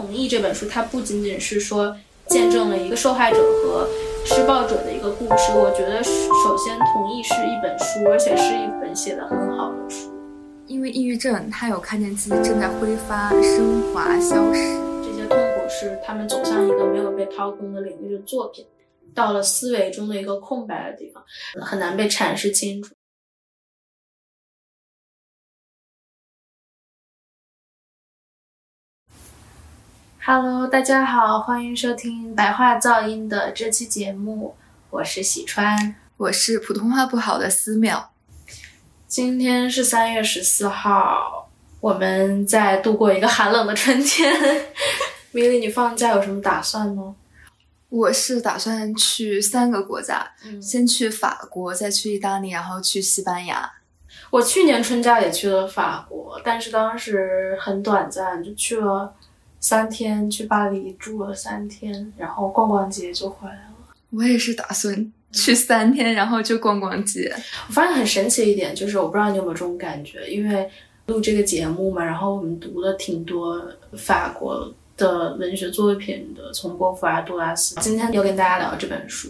同意这本书，它不仅仅是说见证了一个受害者和施暴者的一个故事。我觉得首先同意是一本书，而且是一本写的很好的书。因为抑郁症，他有看见自己正在挥发、升华、消失。这些痛苦是他们走向一个没有被掏空的领域的作品，到了思维中的一个空白的地方，很难被阐释清楚。Hello，大家好，欢迎收听白话噪音的这期节目，我是喜川，我是普通话不好的思淼。今天是三月十四号，我们在度过一个寒冷的春天。米莉，你放假有什么打算吗？我是打算去三个国家，先去法国，再去意大利，然后去西班牙。我去年春假也去了法国，但是当时很短暂，就去了三天，去巴黎住了三天，然后逛逛街就回来了。我也是打算。去三天，然后就逛逛街。我发现很神奇一点，就是我不知道你有没有这种感觉，因为录这个节目嘛，然后我们读了挺多法国的文学作品的，从波伏娃、杜拉斯。今天又跟大家聊这本书，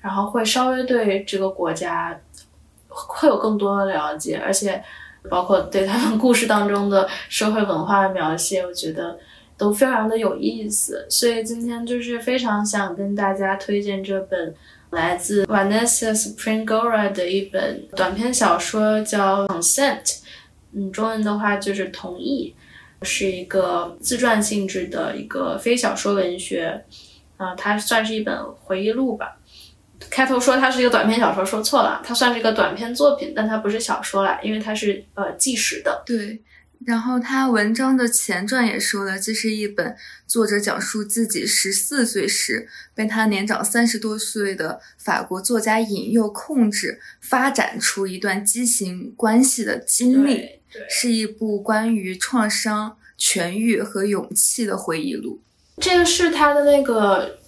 然后会稍微对这个国家会有更多的了解，而且包括对他们故事当中的社会文化的描写，我觉得都非常的有意思。所以今天就是非常想跟大家推荐这本。来自 Vanessa Springora 的一本短篇小说叫《Consent》，嗯，中文的话就是“同意”，是一个自传性质的一个非小说文学，啊，它算是一本回忆录吧。开头说它是一个短篇小说，说错了，它算是一个短篇作品，但它不是小说啦，因为它是呃纪实的。对。然后他文章的前传也说了，这是一本作者讲述自己十四岁时被他年长三十多岁的法国作家引诱、控制、发展出一段畸形关系的经历，是一部关于创伤痊愈和勇气的回忆录。这个是他的那个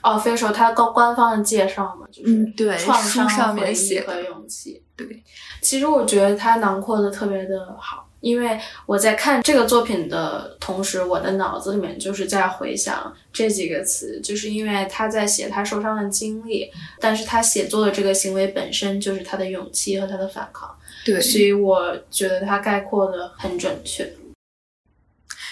official，他高官方的介绍嘛？就是对，创伤上面写和勇气。对，其实我觉得他囊括的特别的好。因为我在看这个作品的同时，我的脑子里面就是在回想这几个词，就是因为他在写他受伤的经历，但是他写作的这个行为本身就是他的勇气和他的反抗。对，所以我觉得他概括的很准确。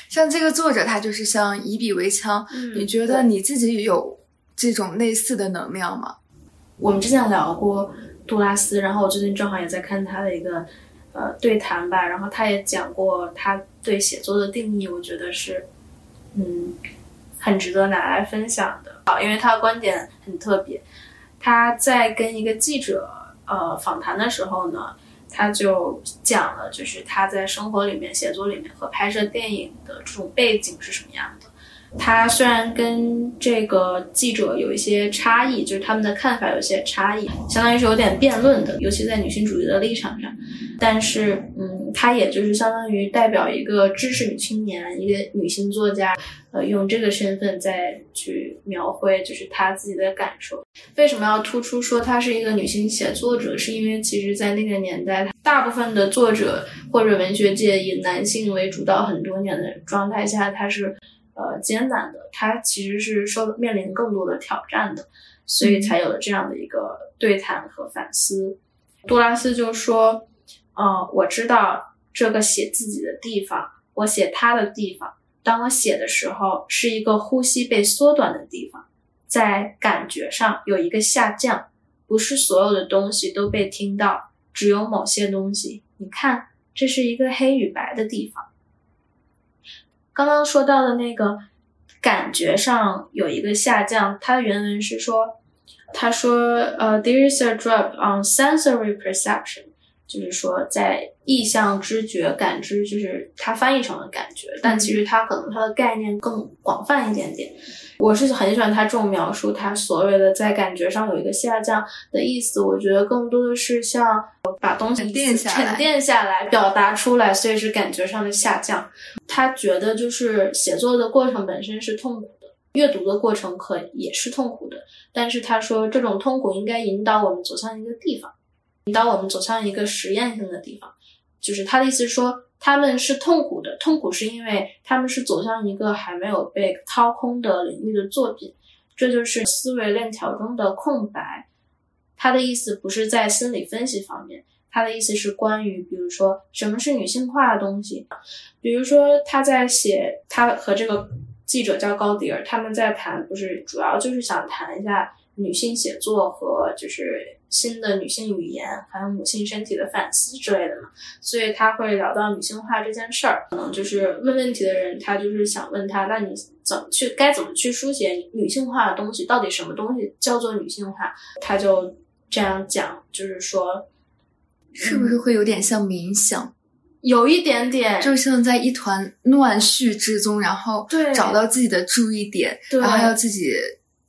像这个作者，他就是像以笔为枪。你觉得你自己有这种类似的能量吗？我们之前聊过杜拉斯，然后我最近正好也在看他的一个。呃，对谈吧，然后他也讲过他对写作的定义，我觉得是，嗯，很值得拿来分享的。好，因为他的观点很特别。他在跟一个记者呃访谈的时候呢，他就讲了，就是他在生活里面、写作里面和拍摄电影的这种背景是什么样的。他虽然跟这个记者有一些差异，就是他们的看法有些差异，相当于是有点辩论的，尤其在女性主义的立场上。但是，嗯，他也就是相当于代表一个知识女青年，一个女性作家，呃，用这个身份再去描绘，就是她自己的感受。为什么要突出说她是一个女性写作者？是因为其实，在那个年代，大部分的作者或者文学界以男性为主导很多年的状态下，她是。呃，艰难的，他其实是受面临更多的挑战的，所以才有了这样的一个对谈和反思。杜拉斯就说：“嗯，我知道这个写自己的地方，我写他的地方。当我写的时候，是一个呼吸被缩短的地方，在感觉上有一个下降，不是所有的东西都被听到，只有某些东西。你看，这是一个黑与白的地方。”刚刚说到的那个感觉上有一个下降，它的原文是说，他说，呃，there is a drop on sensory perception，就是说在意象、知觉、感知，就是它翻译成了感觉，但其实它可能它的概念更广泛一点点。我是很喜欢他这种描述，他所谓的在感觉上有一个下降的意思。我觉得更多的是像把东西沉淀下来，沉淀下来表达出来，所以是感觉上的下降。他觉得就是写作的过程本身是痛苦的，阅读的过程可也是痛苦的。但是他说这种痛苦应该引导我们走向一个地方，引导我们走向一个实验性的地方。就是他的意思是说，他们是痛苦的，痛苦是因为他们是走向一个还没有被掏空的领域的作品，这就是思维链条中的空白。他的意思不是在心理分析方面，他的意思是关于，比如说什么是女性化的东西，比如说他在写他和这个记者叫高迪尔，他们在谈，不是主要就是想谈一下女性写作和就是新的女性语言，还有母性身体的反思之类的嘛，所以他会聊到女性化这件事儿。可能就是问问题的人，他就是想问他，那你怎么去该怎么去书写女性化的东西？到底什么东西叫做女性化？他就。这样讲就是说，是不是会有点像冥想？有一点点，就像在一团乱序之中，然后找到自己的注意点，然后要自己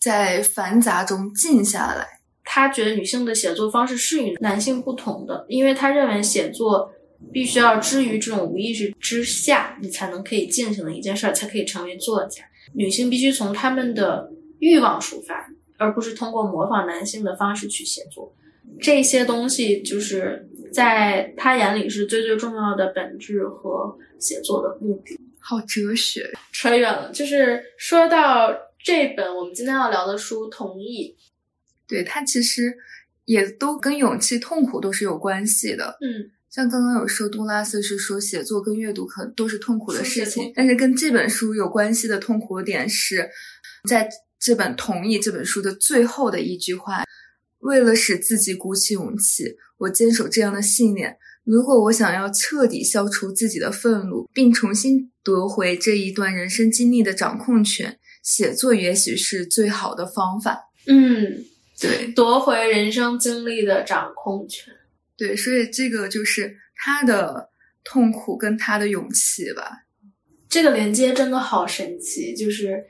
在繁杂中静下来。他觉得女性的写作方式是与男性不同的，因为他认为写作必须要置于这种无意识之下，你才能可以进行的一件事儿，才可以成为作家。女性必须从他们的欲望出发。而不是通过模仿男性的方式去写作，这些东西就是在他眼里是最最重要的本质和写作的目的。好哲学，扯远了。就是说到这本我们今天要聊的书《同意》，对它其实也都跟勇气、痛苦都是有关系的。嗯，像刚刚有说杜拉斯是说写作跟阅读可都是痛苦的事情，但是跟这本书有关系的痛苦点是在。这本《同意》这本书的最后的一句话，为了使自己鼓起勇气，我坚守这样的信念：如果我想要彻底消除自己的愤怒，并重新夺回这一段人生经历的掌控权，写作也许是最好的方法。嗯，对，夺回人生经历的掌控权。对，所以这个就是他的痛苦跟他的勇气吧。这个连接真的好神奇，就是。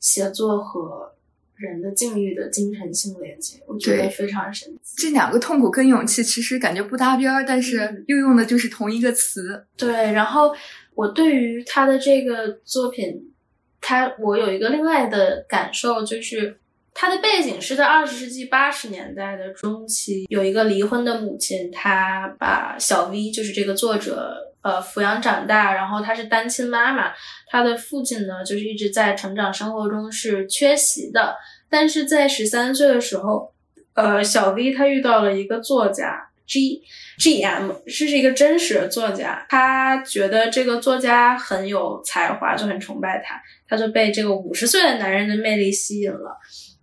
写作和人的境遇的精神性连接，我觉得非常神奇。这两个痛苦跟勇气其实感觉不搭边儿，但是又用的就是同一个词。对，然后我对于他的这个作品，他我有一个另外的感受，就是他的背景是在二十世纪八十年代的中期，有一个离婚的母亲，她把小 V，就是这个作者。呃，抚养长大，然后她是单亲妈妈，她的父亲呢，就是一直在成长生活中是缺席的。但是在十三岁的时候，呃，小 V 他遇到了一个作家 G G M，是是一个真实的作家，他觉得这个作家很有才华，就很崇拜他，他就被这个五十岁的男人的魅力吸引了。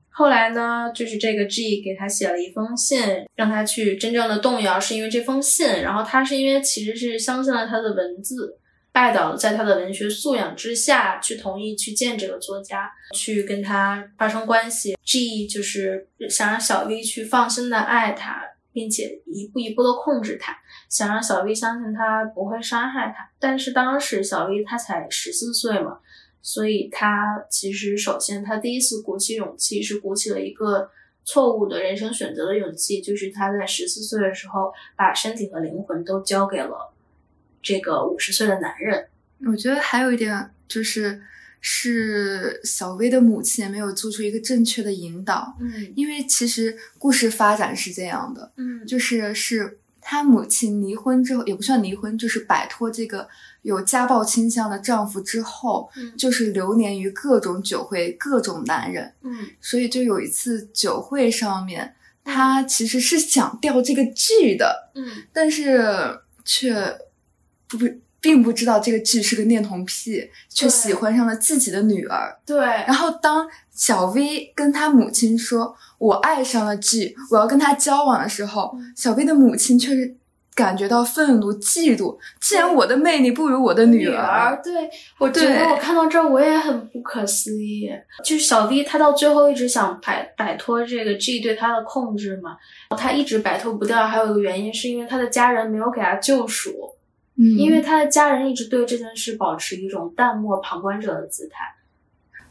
后来呢，就是这个 G 给他写了一封信，让他去真正的动摇，是因为这封信。然后他是因为其实是相信了他的文字，拜倒在他的文学素养之下去同意去见这个作家，去跟他发生关系。G 就是想让小 V 去放心的爱他，并且一步一步的控制他，想让小 V 相信他不会伤害他。但是当时小 V 他才十四岁嘛。所以他其实首先，他第一次鼓起勇气是鼓起了一个错误的人生选择的勇气，就是他在十四岁的时候把身体和灵魂都交给了这个五十岁的男人。我觉得还有一点就是，是小薇的母亲没有做出一个正确的引导。嗯，因为其实故事发展是这样的，嗯，就是是她母亲离婚之后，也不算离婚，就是摆脱这个。有家暴倾向的丈夫之后，就是流连于各种酒会、各种男人。嗯，所以就有一次酒会上面，她其实是想钓这个剧的。嗯，但是却不不并不知道这个剧是个恋童癖，却喜欢上了自己的女儿。对。然后当小 V 跟他母亲说“我爱上了 G，，我要跟他交往”的时候，小 V 的母亲却是。感觉到愤怒、嫉妒。既然我的魅力不如我的女儿，对我觉得我看到这儿我也很不可思议。就是小 V 他到最后一直想摆摆脱这个 G 对他的控制嘛，他一直摆脱不掉。还有一个原因是因为他的家人没有给他救赎，嗯，因为他的家人一直对这件事保持一种淡漠旁观者的姿态。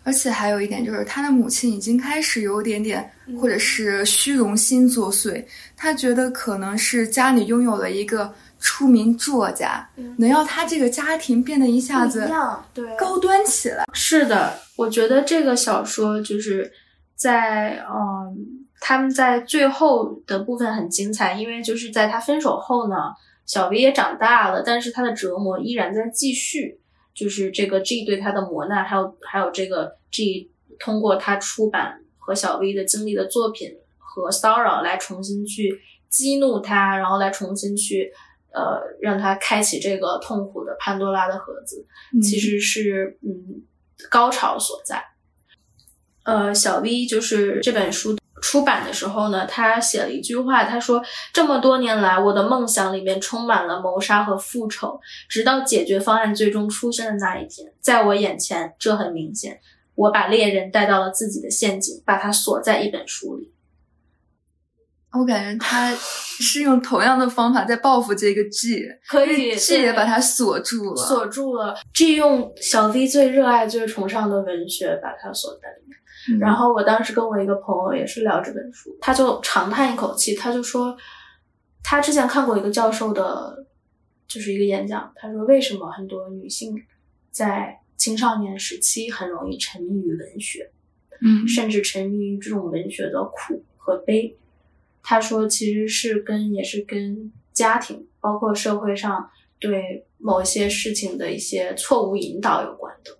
而且还有一点就是，他的母亲已经开始有点点，或者是虚荣心作祟。他觉得可能是家里拥有了一个出名作家，能让他这个家庭变得一下子对高端起来。是的，我觉得这个小说就是在嗯，他们在最后的部分很精彩，因为就是在他分手后呢，小 V 也长大了，但是他的折磨依然在继续。就是这个 G 对他的磨难，还有还有这个 G 通过他出版和小 V 的经历的作品和骚扰来重新去激怒他，然后来重新去呃让他开启这个痛苦的潘多拉的盒子，其实是嗯高潮所在。呃，小 V 就是这本书。出版的时候呢，他写了一句话，他说：“这么多年来，我的梦想里面充满了谋杀和复仇，直到解决方案最终出现的那一天，在我眼前，这很明显，我把猎人带到了自己的陷阱，把他锁在一本书里。”我感觉他是用同样的方法在报复这个 G，可以 G 也把他锁住了，锁住了。G 用小 V 最热爱、最崇尚的文学把他锁在里面。然后我当时跟我一个朋友也是聊这本书，他就长叹一口气，他就说，他之前看过一个教授的，就是一个演讲，他说为什么很多女性在青少年时期很容易沉迷于文学，嗯，甚至沉迷于这种文学的苦和悲。他说其实是跟也是跟家庭，包括社会上对某些事情的一些错误引导有关的。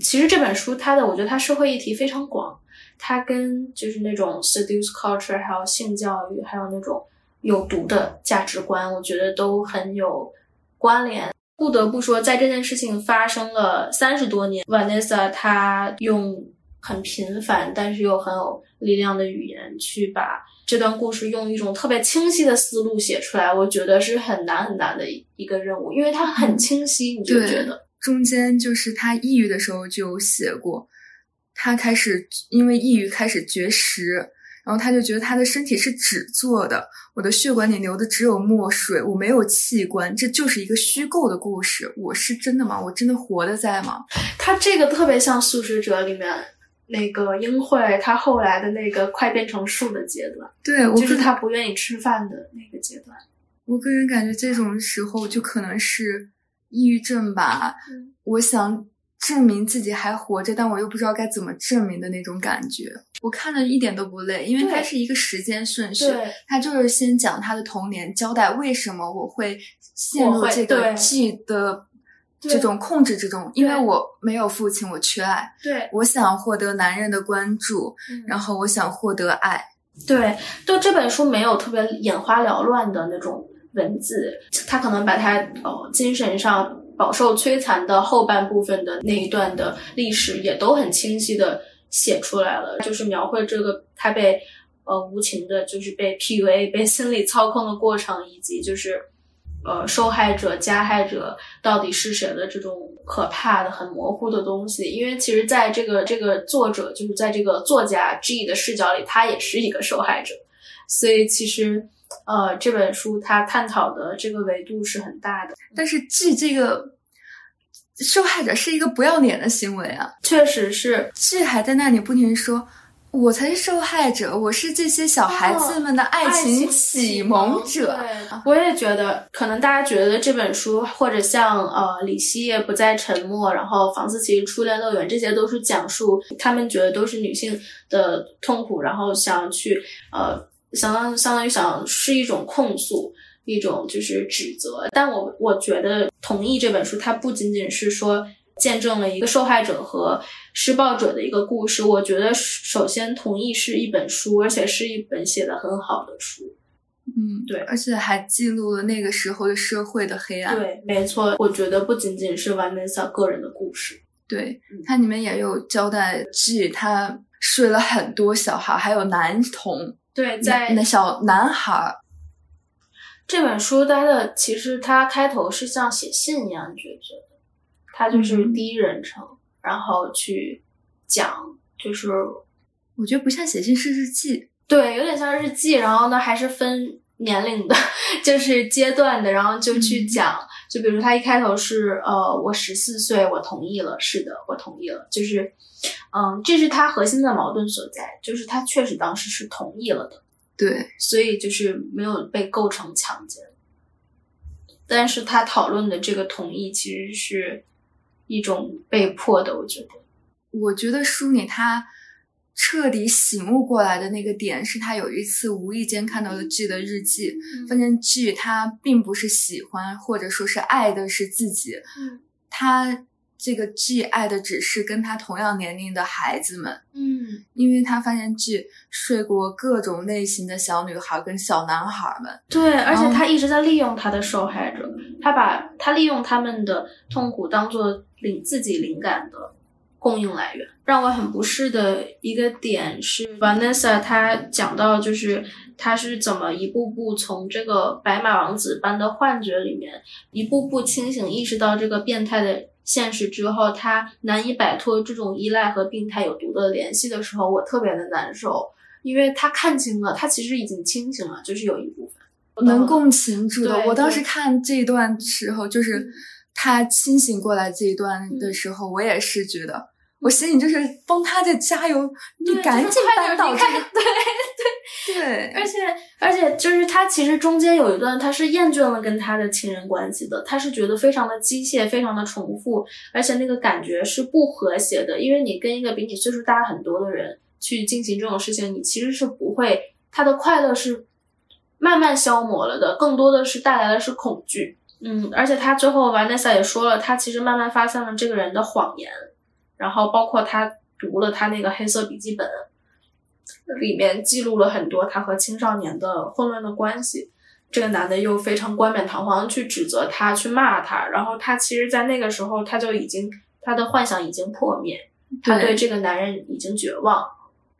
其实这本书，它的我觉得它社会议题非常广，它跟就是那种 seduce culture，还有性教育，还有那种有毒的价值观，我觉得都很有关联。不得不说，在这件事情发生了三十多年，Vanessa 她用很平凡但是又很有力量的语言去把这段故事用一种特别清晰的思路写出来，我觉得是很难很难的一个任务，因为它很清晰，你就觉得。中间就是他抑郁的时候就写过，他开始因为抑郁开始绝食，然后他就觉得他的身体是纸做的，我的血管里流的只有墨水，我没有器官，这就是一个虚构的故事。我是真的吗？我真的活的在吗？他这个特别像《素食者》里面那个英惠，他后来的那个快变成树的阶段，对，就是他不愿意吃饭的那个阶段。我个人感觉这种时候就可能是。抑郁症吧，我想证明自己还活着，但我又不知道该怎么证明的那种感觉。我看了一点都不累，因为它是一个时间顺序，它就是先讲他的童年，交代为什么我会陷入这个 G 的这种控制之中，因为我没有父亲，我缺爱，对我想获得男人的关注，然后我想获得爱，对，就这本书没有特别眼花缭乱的那种。文字，他可能把他呃精神上饱受摧残的后半部分的那一段的历史也都很清晰的写出来了，就是描绘这个他被呃无情的，就是被 PUA、被心理操控的过程，以及就是呃受害者、加害者到底是谁的这种可怕的、很模糊的东西。因为其实在这个这个作者就是在这个作家 G 的视角里，他也是一个受害者，所以其实。呃，这本书它探讨的这个维度是很大的，但是 G 这个受害者是一个不要脸的行为啊，确实是 G 还在那里不停说，我才是受害者，我是这些小孩子们的爱情启蒙者。我也觉得，可能大家觉得这本书或者像呃李希也不再沉默，然后房思琪初恋乐园，这些都是讲述他们觉得都是女性的痛苦，然后想去呃。相当相当于想是一种控诉，一种就是指责。但我我觉得同意这本书，它不仅仅是说见证了一个受害者和施暴者的一个故事。我觉得首先同意是一本书，而且是一本写的很好的书。嗯，对，而且还记录了那个时候的社会的黑暗。对，没错。我觉得不仅仅是 Vanessa 个人的故事，对，它里面也有交代 G 他睡了很多小孩，还有男童。对，在那小男孩这本书，它的其实它开头是像写信一样，你觉得？它就是第一人称，然后去讲，就是我觉得不像写信，是日记。对，有点像日记。然后呢，还是分年龄的，就是阶段的，然后就去讲。就比如他一开头是呃，我十四岁，我同意了，是的，我同意了，就是。嗯，这是他核心的矛盾所在，就是他确实当时是同意了的，对，所以就是没有被构成强奸。但是他讨论的这个同意其实是一种被迫的，我觉得。我觉得书里他彻底醒悟过来的那个点，是他有一次无意间看到了 G 的日记，嗯。发现 G 他并不是喜欢或者说是爱的是自己，嗯。他这个 G 爱的只是跟他同样年龄的孩子们，嗯。因为他发现 G 睡过各种类型的小女孩跟小男孩们，对，而且他一直在利用他的受害者，他把他利用他们的痛苦当做灵自己灵感的供应来源。让我很不适的一个点是，Vanessa 她讲到就是她是怎么一步步从这个白马王子般的幻觉里面，一步步清醒意识到这个变态的现实之后，她难以摆脱这种依赖和病态有毒的联系的时候，我特别的难受。因为他看清了，他其实已经清醒了，就是有一部分能共情住的。对我当时看这一段时候，就是嗯他清醒过来这一段的时候，我也是觉得，我心里就是帮他在加油，你赶紧就是快点扳倒这个离开，对 对而且而且就是他其实中间有一段他是厌倦了跟他的亲人关系的，他是觉得非常的机械，非常的重复，而且那个感觉是不和谐的，因为你跟一个比你岁数大很多的人去进行这种事情，你其实是不会，他的快乐是慢慢消磨了的，更多的是带来的是恐惧。嗯，而且他最后 Vanessa 也说了，他其实慢慢发现了这个人的谎言，然后包括他读了他那个黑色笔记本，里面记录了很多他和青少年的混乱的关系。这个男的又非常冠冕堂皇地去指责他，去骂他，然后他其实，在那个时候他就已经他的幻想已经破灭，他对这个男人已经绝望。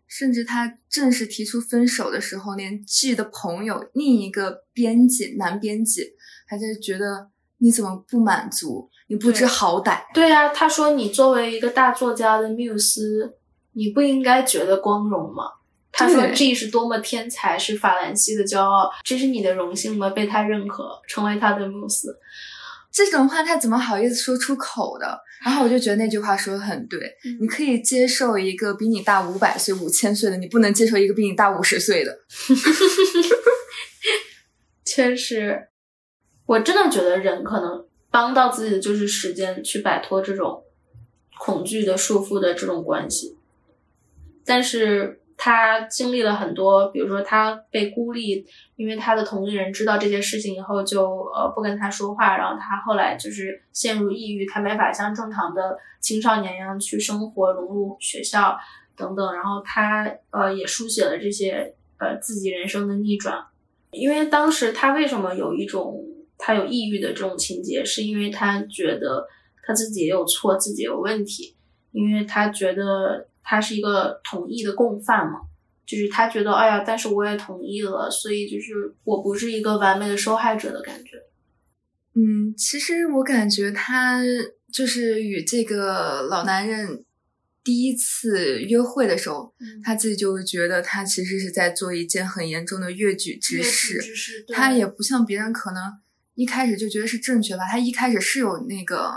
甚至他正式提出分手的时候，连 G 的朋友另一个编辑男编辑还在觉得你怎么不满足，你不知好歹。对呀、他说你作为一个大作家的缪斯，你不应该觉得光荣吗？他说 G 是多么天才，是法兰西的骄傲，这是你的荣幸吗？被他认可，成为他的缪斯。这种话他怎么好意思说出口的？然后我就觉得那句话说的很对，嗯你可以接受一个比你大五百岁、五千岁的，你不能接受一个比你大五十岁的。确实，我真的觉得人可能帮到自己的就是时间去摆脱这种恐惧的束缚的这种关系。但是他经历了很多，比如说他被孤立，因为他的同龄人知道这件事情以后就呃不跟他说话，然后他后来就是陷入抑郁，他没法像正常的青少年一样去生活、融入学校等等，然后他呃也书写了这些呃自己人生的逆转。因为当时他为什么有一种他有抑郁的这种情节，是因为他觉得他自己也有错，自己有问题，因为他觉得他是一个同意的共犯嘛，就是他觉得哎呀，但是我也同意了，所以就是我不是一个完美的受害者的感觉。嗯，其实我感觉他就是与这个老男人第一次约会的时候，嗯他自己就会觉得他其实是在做一件很严重的越矩之事。他也不像别人可能一开始就觉得是正确吧，他一开始是有那个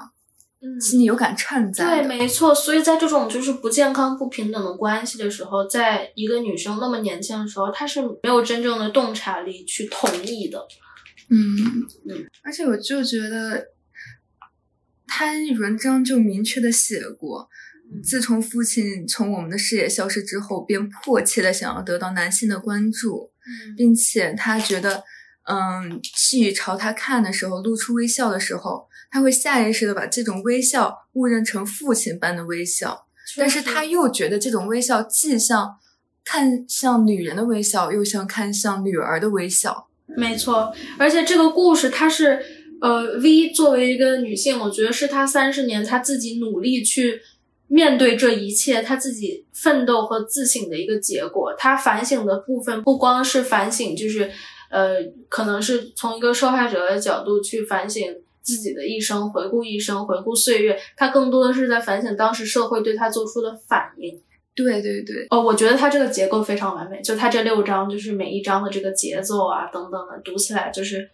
嗯心里有杆秤在对，没错。所以在这种就是不健康、不平等的关系的时候，在一个女生那么年轻的时候，她是没有真正的洞察力去同意的。嗯嗯，而且我就觉得，他文章就明确的写过，嗯自从父亲从我们的视野消失之后，便迫切的想要得到男性的关注，嗯并且他觉得，嗯，去朝他看的时候，露出微笑的时候，他会下意识的把这种微笑误认成父亲般的微笑，但是他又觉得这种微笑既像看向女人的微笑，又像看向女儿的微笑。没错，而且这个故事它是，呃，V 作为一个女性，我觉得是她三十年她自己努力去面对这一切，她自己奋斗和自省的一个结果。她反省的部分不光是反省，就是，呃，可能是从一个受害者的角度去反省自己的一生，回顾一生，回顾岁月。他更多的是在反省当时社会对他做出的反应。对对对，哦，我觉得他这个结构非常完美，就他这六章，就是每一章的这个节奏啊等等的，读起来就是，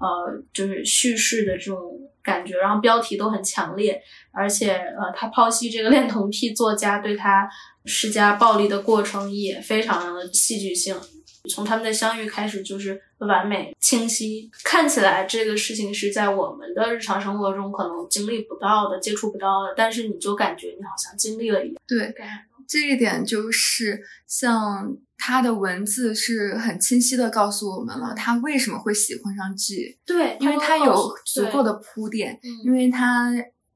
呃，就是叙事的这种感觉，然后标题都很强烈，而且呃，他剖析这个恋童癖作家对他施加暴力的过程也非常的戏剧性。从他们的相遇开始就是完美清晰，看起来这个事情是在我们的日常生活中可能经历不到的、接触不到的，但是你就感觉你好像经历了一样。对，这一点就是像他的文字是很清晰的告诉我们了，他为什么会喜欢上 G，对，因为他有足够的，铺垫，嗯因为他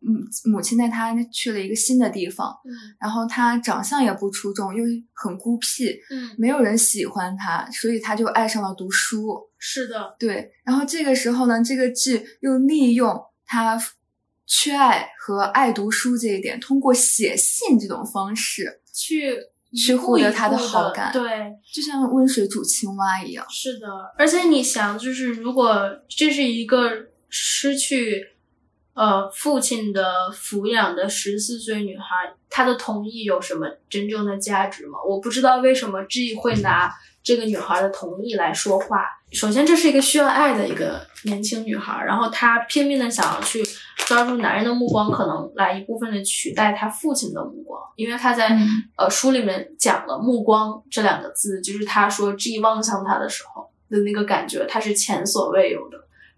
嗯母亲带他去了一个新的地方，嗯然后他长相也不出众，又很孤僻，嗯，没有人喜欢他，所以他就爱上了读书。是的，对，然后这个时候呢，这个剧又利用他缺爱和爱读书这一点，通过写信这种方式，去去获得他的好感对，就像温水煮青蛙一样。是的，而且你想，就是如果这是一个失去呃父亲的抚养的十四岁女孩，她的同意有什么真正的价值吗？我不知道为什么 G 会拿这个女孩的同意来说话。首先，这是一个需要爱的一个年轻女孩，然后她拼命的想要去抓住男人的目光，可能来一部分的取代她父亲的目光，因为她在、嗯呃书里面讲了“目光”这两个字，就是她说 G 望向他的时候的那个感觉，他是前所未有的，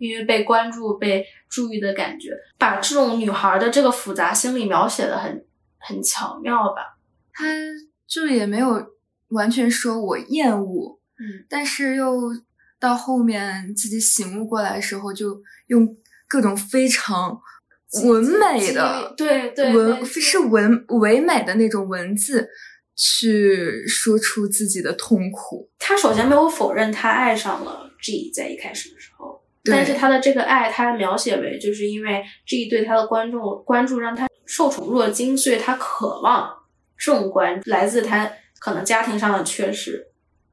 因为被关注、被注意的感觉，把这种女孩的这个复杂心理描写的很很巧妙吧。他就也没有完全说我厌恶，嗯，但是又到后面自己醒悟过来的时候，就用各种非常文美的对对文是文唯美的那种文字去说出自己的痛苦。他首先没有否认他爱上了 G，在一开始的时候，对但是他的这个爱，他描写为就是因为这一对他的观众关注让他受宠若惊，所以他渴望这种关来自他可能家庭上的缺失，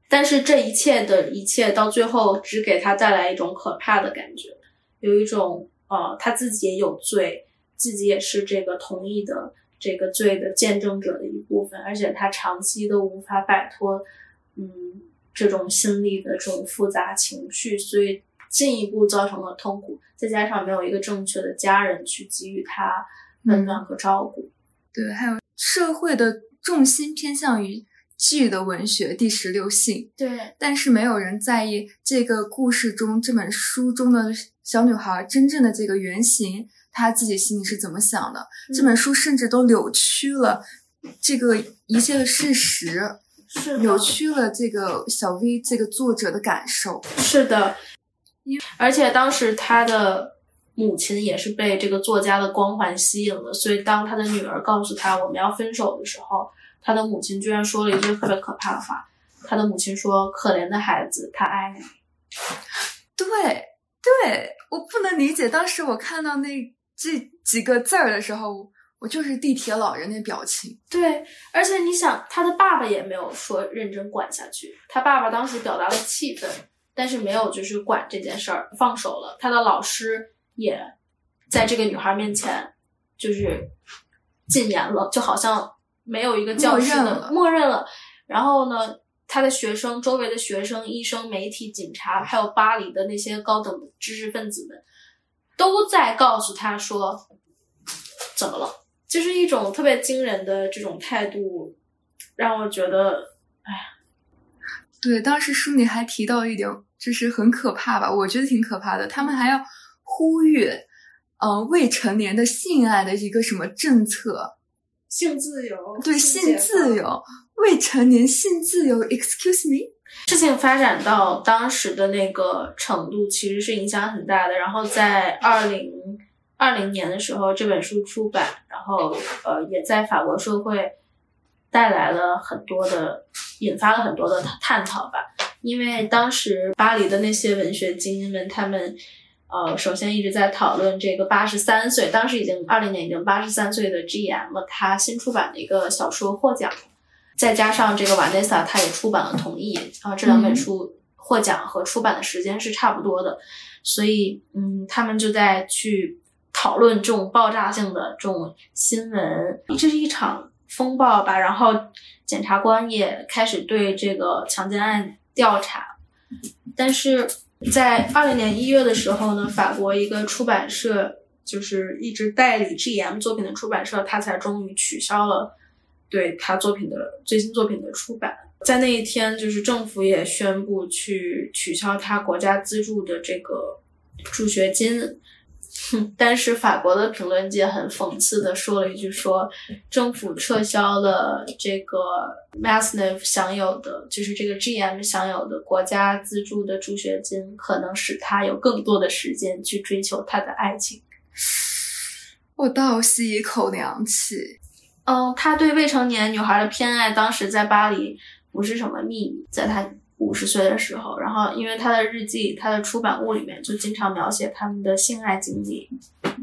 但是这一切的一切到最后只给他带来一种可怕的感觉，有一种呃他自己也有罪，自己也是这个同意的这个罪的见证者的一部分，而且他长期都无法摆脱嗯这种心理的这种复杂情绪，所以进一步造成了痛苦，再加上没有一个正确的家人去给予他温暖和照顾。对，还有社会的重心偏向于 G 的文学《第十六性》，对，但是没有人在意这个故事中这本书中的小女孩真正的这个原型，她自己心里是怎么想的。这本书甚至都扭曲了这个一切的事实，是扭曲了这个小 V 这个作者的感受。是的，而且当时他的母亲也是被这个作家的光环吸引了，所以当他的女儿告诉他我们要分手的时候，他的母亲居然说了一句特别可怕的话。他的母亲说：“可怜的孩子，他爱你。对对，我不能理解，当时我看到那这几个字儿的时候，我就是地铁老人那表情。”对，而且你想，他的爸爸也没有说认真管下去。他爸爸当时表达了气愤，但是没有就是管这件事儿，放手了。他的老师也在这个女孩面前就是禁言了，就好像没有一个教师的默认了默认了。然后呢，他的学生、周围的学生、医生、媒体、警察，还有巴黎的那些高等的知识分子们，都在告诉他说，怎么了？就是一种特别惊人的这种态度，让我觉得，对，当时书里还提到一点，就是很可怕吧？我觉得挺可怕的。他们还要呼吁，呃，未成年的性爱的一个什么政策？性自由，对，性。自由，未成年性自由，excuse me？事情发展到当时的那个程度，其实是影响很大的。然后在二零二零年的时候，这本书出版，然后呃，也在法国社会带来了很多的，引发了很多的探讨吧。因为当时巴黎的那些文学精英们，他们呃，首先一直在讨论这个八十三岁，当时已经二零年已经八十三岁的 G.M 了，他新出版的一个小说获奖。再加上这个瓦内萨，他也出版了《同意》，然后这两本书获奖和出版的时间是差不多的，所以嗯，他们就在去讨论这种爆炸性的这种新闻，这是一场风暴吧。然后检察官也开始对这个强奸案调查，但是在二零年一月的时候呢，法国一个出版社就是一直代理 G.M 作品的出版社，他才终于取消了。对他作品的最新作品的出版，在那一天，就是政府也宣布去取消他国家资助的这个助学金。但是法国的评论界很讽刺的说了一句说，政府撤销了这个 Masnev 享有的，就是这个 GM 享有的国家资助的助学金，可能使他有更多的时间去追求他的爱情。我倒吸一口凉气。嗯，他对未成年女孩的偏爱，当时在巴黎不是什么秘密，在他。五十岁的时候，然后因为他的日记，他的出版物里面就经常描写他们的性爱经历，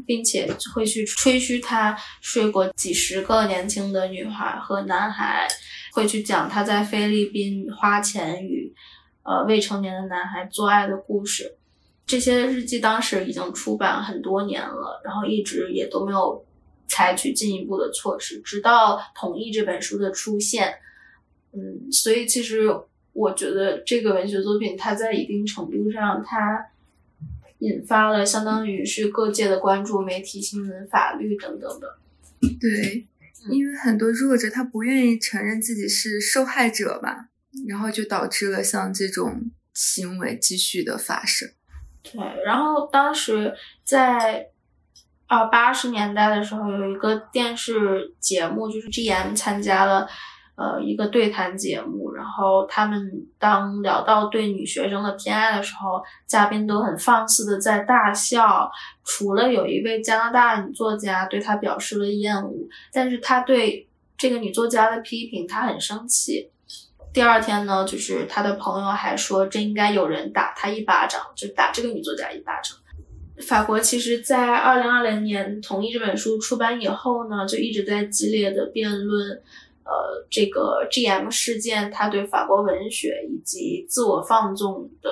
并且会去吹嘘他睡过几十个年轻的女孩和男孩，会去讲他在菲律宾花钱与呃未成年的男孩做爱的故事。这些日记当时已经出版很多年了，然后一直也都没有采取进一步的措施，直到《统一》这本书的出现，嗯，所以其实。我觉得这个文学作品，它在一定程度上，它引发了相当于是各界的关注，媒体、新闻、法律等等的。对，因为很多弱者他不愿意承认自己是受害者吧，然后就导致了像这种行为继续的发生。对，然后当时在啊八十年代的时候，有一个电视节目，就是 GM 参加了。呃，一个对谈节目，然后他们当聊到对女学生的偏爱的时候，嘉宾都很放肆的在大笑。除了有一位加拿大女作家对他表示了厌恶，但是他对这个女作家的批评，他很生气。第二天呢，就是他的朋友还说，这应该有人打他一巴掌，就打这个女作家一巴掌。法国其实，在二零二零年《同意》这本书出版以后呢，就一直在激烈的辩论。呃，这个 G.M 事件，它对法国文学以及自我放纵的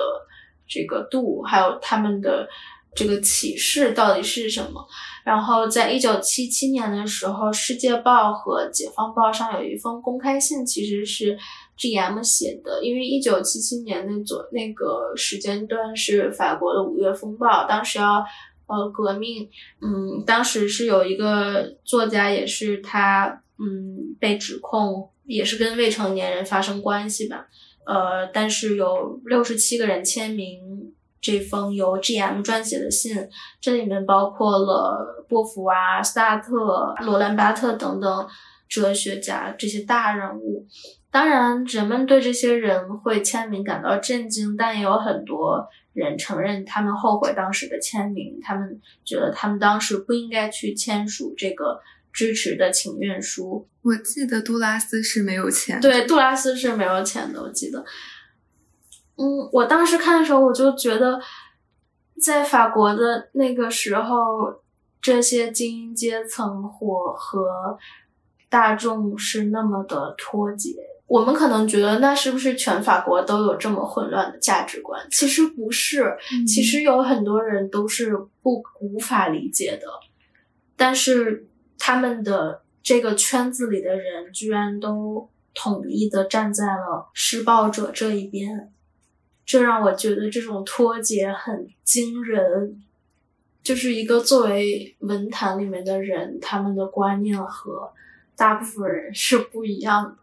这个度，还有他们的这个启示到底是什么？然后，在一九七七年的时候，《世界报》和《解放报》上有一封公开信，其实是 G.M 写的。因为一九七七年那左那个时间段是法国的五月风暴，当时要呃革命，嗯，当时是有一个作家，也是他。嗯，被指控也是跟未成年人发生关系吧？呃，但是有六十七个人签名这封由 G.M 撰写的信，这里面包括了波伏娃、萨特、罗兰巴特等等哲学家这些大人物。当然，人们对这些人会签名感到震惊，但也有很多人承认他们后悔当时的签名，他们觉得他们当时不应该去签署这个。支持的请愿书，我记得杜拉斯是没有钱。对，杜拉斯是没有钱的，我记得。嗯，我当时看的时候，我就觉得，在法国的那个时候，这些精英阶层或和大众是那么的脱节。我们可能觉得，那是不是全法国都有这么混乱的价值观？其实不是，其实有很多人都是不无法理解的，但是。他们的这个圈子里的人居然都统一的站在了施暴者这一边，这让我觉得这种脱节很惊人。就是一个作为文坛里面的人，他们的观念和大部分人是不一样的。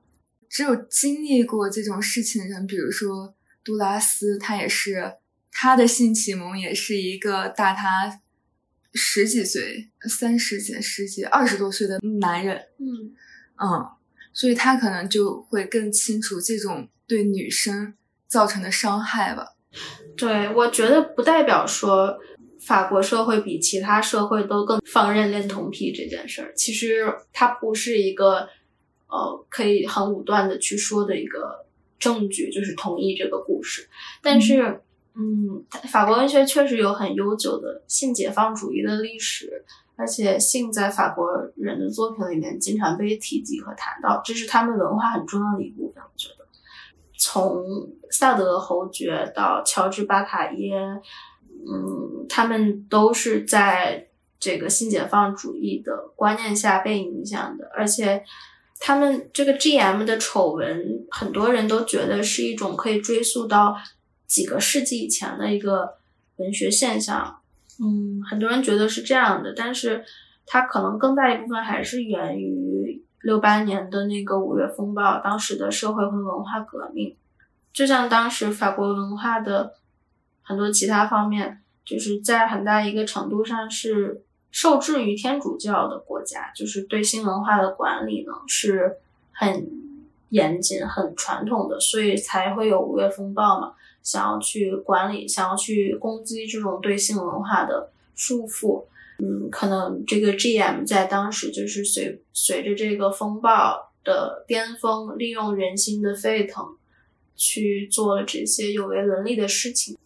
只有经历过这种事情的人，比如说杜拉斯，他也是他的性启蒙也是一个大他。十几岁、三十几、十几、二十多岁的男人，嗯嗯，所以他可能就会更清楚这种对女生造成的伤害吧。对，我觉得不代表说法国社会比其他社会都更放任恋童癖这件事儿。其实它不是一个呃可以很武断的去说的一个证据，就是同意这个故事，但是。嗯，嗯法国文学确实有很悠久的性解放主义的历史，而且性在法国人的作品里面经常被提及和谈到，这是他们文化很重要的一部分。我觉得，从萨德侯爵到乔治巴塔耶，嗯，他们都是在这个性解放主义的观念下被影响的，而且他们这个 G.M 的丑闻，很多人都觉得是一种可以追溯到。几个世纪以前的一个文学现象，嗯，很多人觉得是这样的，但是它可能更大一部分还是源于六八年的那个五月风暴，当时的社会和文化革命，就像当时法国文化的很多其他方面，就是在很大一个程度上是受制于天主教的国家，就是对新文化的管理呢是很严谨、很传统的，所以才会有五月风暴嘛，想要去管理、想要去攻击这种对性文化的束缚。嗯，可能这个 GM 在当时就是随随着这个风暴的巅峰，利用人心的沸腾，去做了这些有违伦理的事情。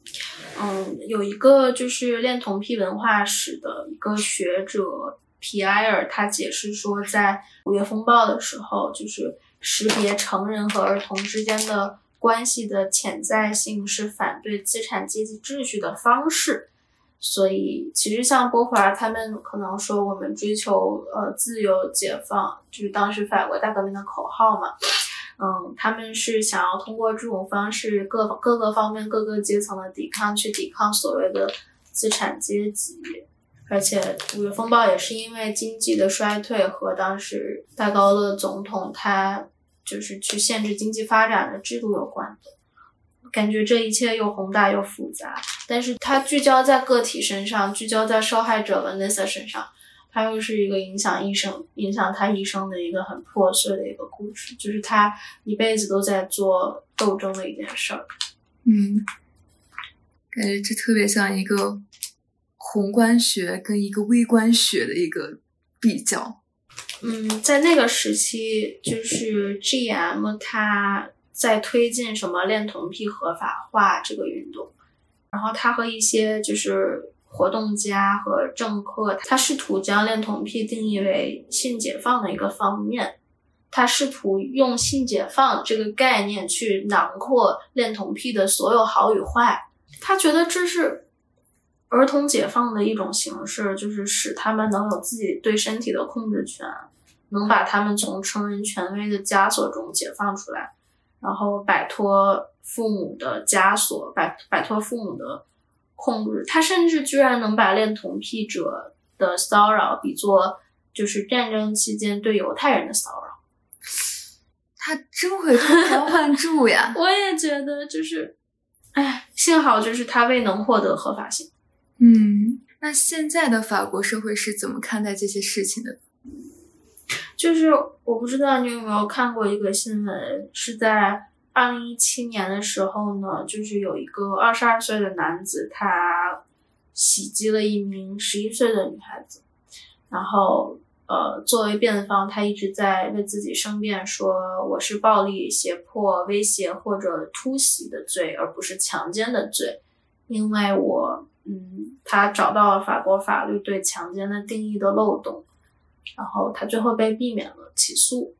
嗯，有一个就是恋童癖文化史的一个学者皮埃尔，他解释说，在五月风暴的时候，就是识别成人和儿童之间的关系的潜在性是反对资产阶级秩序的方式。所以，其实像波普尔他们可能说，我们追求呃自由解放，就是当时法国大革命的口号嘛。嗯，他们是想要通过这种方式，各各个方面、各个阶层的抵抗，去抵抗所谓的资产阶级。而且，五月风暴也是因为经济的衰退和当时戴高乐总统他就是去限制经济发展的制度有关的。感觉这一切又宏大又复杂，但是它聚焦在个体身上，聚焦在受害者 Vanessa 身上，它又是一个影响一生、影响他一生的一个很破碎的一个故事，就是他一辈子都在做斗争的一件事儿。嗯，感觉这特别像一个宏观学跟一个微观学的一个比较。嗯，在那个时期，就是 GM 他。在推进什么恋童癖合法化这个运动，然后他和一些就是活动家和政客，他试图将恋童癖定义为性解放的一个方面，他试图用性解放这个概念去囊括恋童癖的所有好与坏，他觉得这是儿童解放的一种形式，就是使他们能有自己对身体的控制权，能把他们从成人权威的枷锁中解放出来。然后摆脱父母的枷锁，摆摆脱父母的控制。他甚至居然能把恋童癖者的骚扰比作就是战争期间对犹太人的骚扰。他真会脱胎换柱呀！我也觉得，就是，哎，幸好就是他未能获得合法性。嗯，那现在的法国社会是怎么看待这些事情的？就是我不知道你有没有看过一个新闻，是在二零一七年的时候呢，就是有一个二十二岁的男子，他袭击了一名十一岁的女孩子，然后呃，作为辩方，他一直在为自己申辩，说我是暴力、胁迫、威胁或者突袭的罪，而不是强奸的罪，因为我嗯，他找到了法国法律对强奸的定义的漏洞。然后他最后被避免了起诉，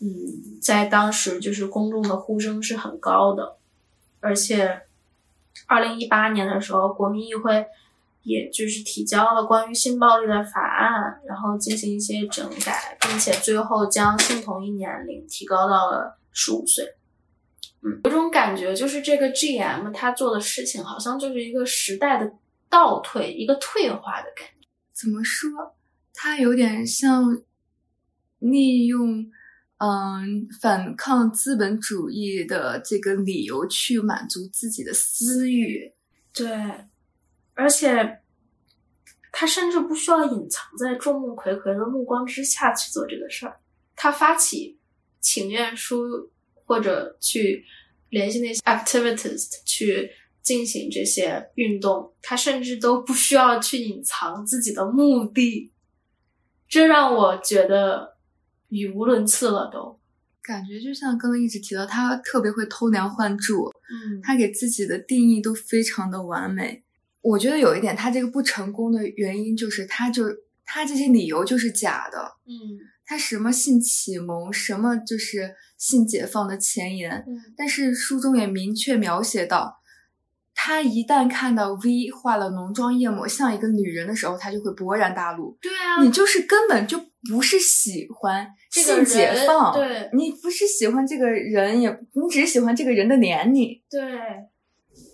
嗯，在当时就是公众的呼声是很高的，而且，二零一八年的时候，国民议会也就是提交了关于性暴力的法案，然后进行一些整改，并且最后将性同意年龄提高到了十五岁。嗯，有种感觉就是这个 GM 他做的事情好像就是一个时代的倒退，一个退化的感觉。怎么说？他有点像利用嗯反抗资本主义的这个理由去满足自己的私欲，对，而且他甚至不需要隐藏在众目睽睽的目光之下去做这个事儿。他发起请愿书或者去联系那些 activists 去进行这些运动，他甚至都不需要去隐藏自己的目的。这让我觉得语无伦次了，都感觉就像刚刚一直提到，他特别会偷梁换柱，嗯，他给自己的定义都非常的完美。我觉得有一点，他这个不成功的原因就是，他就他这些理由就是假的，嗯，他什么性启蒙，什么就是性解放的前沿，嗯，但是书中也明确描写到。他一旦看到 V 化了浓妆艳抹像一个女人的时候，他就会勃然大怒。对啊，你就是根本就不是喜欢性解放，对，你不是喜欢这个人，也你只是喜欢这个人的年龄。对。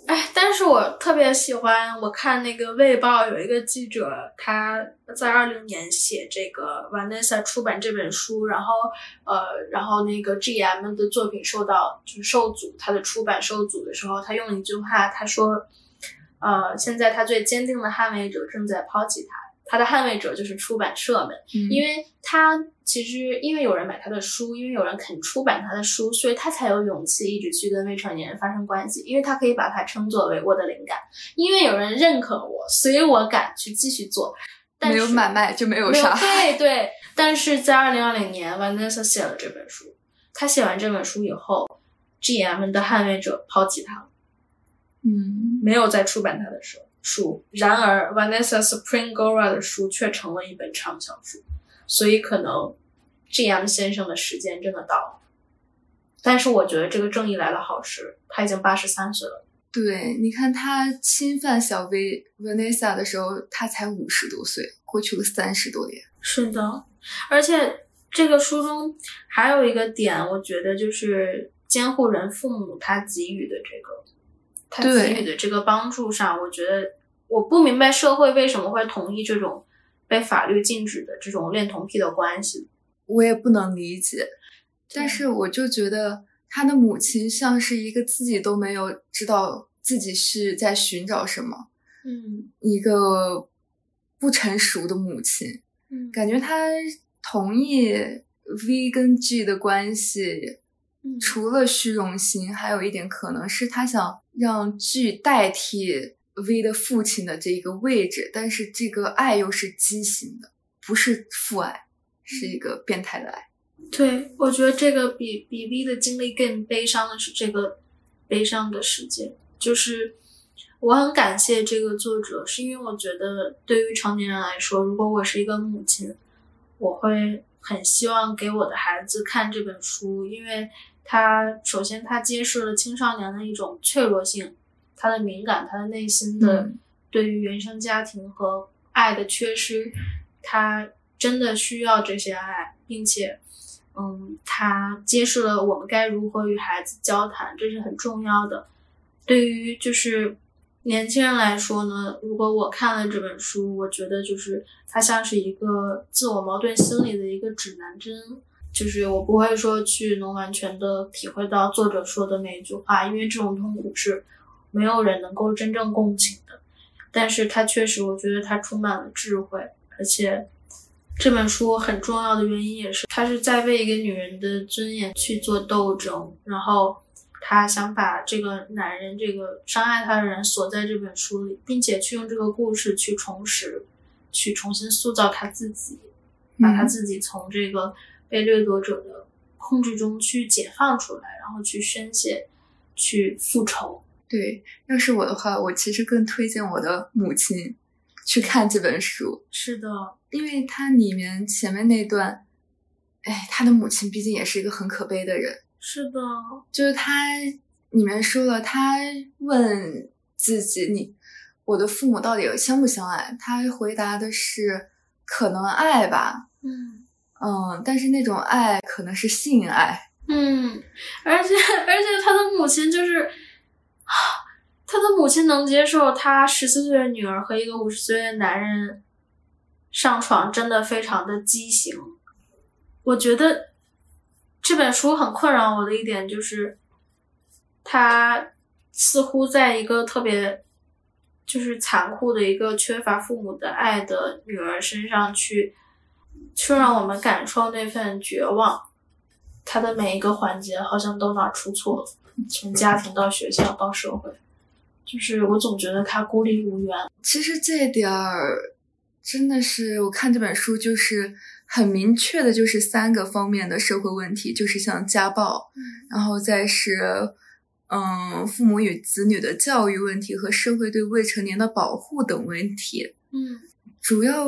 哎，但是我特别喜欢，我看那个《卫报》有一个记者，他在二零年写这个 Vanessa 出版这本书，然后呃，然后那个 GM 的作品受到就是受阻，他的出版受阻的时候，他用了一句话，他说呃，现在他最坚定的捍卫者正在抛弃他。他的捍卫者就是出版社们，嗯因为他其实因为有人买他的书，因为有人肯出版他的书，所以他才有勇气一直去跟未成年人发生关系，因为他可以把它称作为我的灵感，因为有人认可我，所以我敢去继续做。但是没有买卖就没有没有杀害。对对，但是在二零二零年，Vanessa 写了这本书。他写完这本书以后，GM 的捍卫者抛弃他了，嗯，没有再出版他的书。书然而，Vanessa Spring Gora 的书却成了一本畅销书，所以可能 GM 先生的时间真的到了。但是我觉得这个正义来了好时，他已经八十三岁了。对，你看他侵犯小 V Vanessa 的时候，他才五十多岁，过去了三十多年。是的，而且这个书中还有一个点，我觉得就是监护人父母他给予的这个，他给予的这个帮助上，我觉得我不明白社会为什么会同意这种被法律禁止的这种恋童癖的关系。我也不能理解，但是我就觉得他的母亲像是一个自己都没有知道自己是在寻找什么，嗯一个不成熟的母亲。嗯感觉他同意 V 跟 G 的关系，嗯除了虚荣心，还有一点可能是他想让 G 代替 V 的父亲的这一个位置，但是这个爱又是畸形的，不是父爱，是一个变态的爱。对，我觉得这个比比 V 的经历更悲伤的是这个悲伤的世界，就是我很感谢这个作者，是因为我觉得对于成年人来说，如果我是一个母亲，我会很希望给我的孩子看这本书，因为它首先它揭示了青少年的一种脆弱性，他的敏感，他的内心的嗯对于原生家庭和爱的缺失，他真的需要这些爱，并且，嗯，他揭示了我们该如何与孩子交谈，这是很重要的。对于就是年轻人来说呢，如果我看了这本书，我觉得就是它像是一个自我矛盾心理的一个指南针。就是我不会说去能完全的体会到作者说的每一句话，因为这种痛苦是没有人能够真正共情的。但是它确实，我觉得它充满了智慧，而且这本书很重要的原因也是，它是在为一个女人的尊严去做斗争，然后他想把这个男人这个伤害他的人锁在这本书里，并且去用这个故事去重拾，去重新塑造他自己，把他嗯自己从这个被掠夺者的控制中去解放出来，然后去宣泄，去复仇。对，要是我的话，我其实更推荐我的母亲去看这本书，是的，因为它里面前面那段，哎，他的母亲毕竟也是一个很可悲的人，是的，就是他里面说了，他问自己，你我的父母到底相不相爱？他回答的是可能爱吧，嗯。嗯，但是那种爱可能是性爱，嗯，而且而且他的母亲就是，他的母亲能接受他十四岁的女儿和一个五十岁的男人上床，真的非常的畸形。我觉得这本书很困扰我的一点就是，他似乎在一个特别就是残酷的一个缺乏父母的爱的女儿身上去，去让我们感受那份绝望。他的每一个环节好像都哪出错了，从家庭到学校到社会，就是我总觉得他孤立无援。其实这点儿真的是我看这本书就是很明确的，就是三个方面的社会问题，就是像家暴，然后再是嗯父母与子女的教育问题和社会对未成年的保护等问题。嗯主要